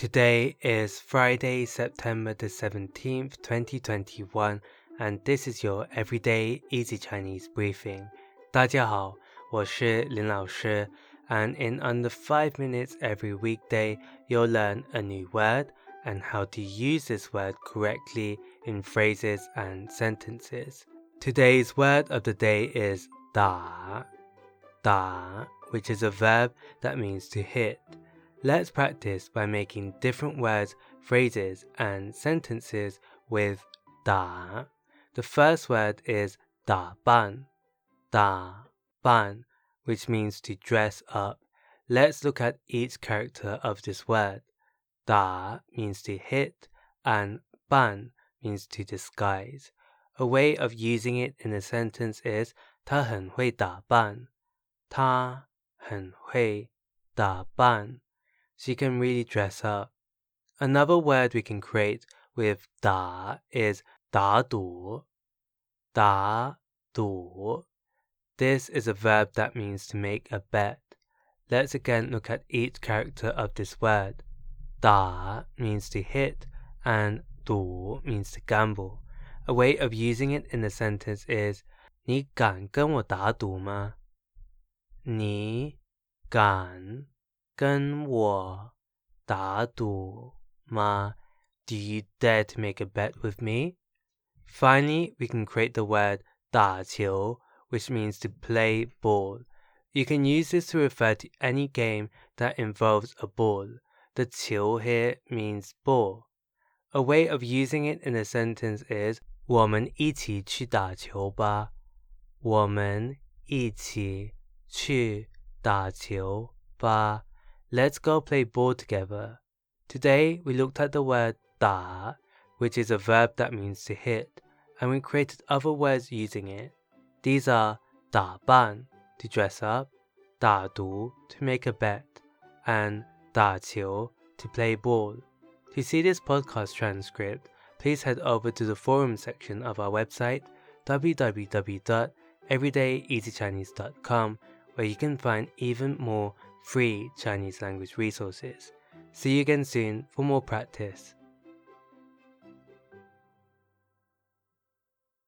Today is Friday, September the 17th, 2021, and this is your everyday easy Chinese briefing. 大家好，我是林老师, and in under 5 minutes every weekday, you'll learn a new word and how to use this word correctly in phrases and sentences. Today's word of the day is da, da, which is a verb that means to hit. Let's practice by making different words, phrases, and sentences with da. The first word is da ban, da ban, which means to dress up. Let's look at each character of this word. Da means to hit, and ban means to disguise. A way of using it in a sentence is 他很会打扮。他很会打扮。 she can really dress up. Another word we can create with da is da du. Da du. This is a verb that means to make a bet. Let's again look at each character of this word. Da means to hit and du means to gamble. A way of using it in a sentence is 你敢跟我打赌吗？你敢 跟我打赌吗? Do you dare to make a bet with me? Finally, we can create the word 打球, which means to play ball. You can use this to refer to any game that involves a ball. The 球 here means ball. A way of using it in a sentence is 我们一起去打球吧。我们一起去打球吧。 Let's go play ball together. Today we looked at the word da, which is a verb that means to hit, and we created other words using it. These are da ban, to dress up, da du, to make a bet, and da qiu, to play ball. To see this podcast transcript, please head over to the forum section of our website www.everydayeasychinese.com where you can find even more free Chinese language resources. See you again soon for more practice.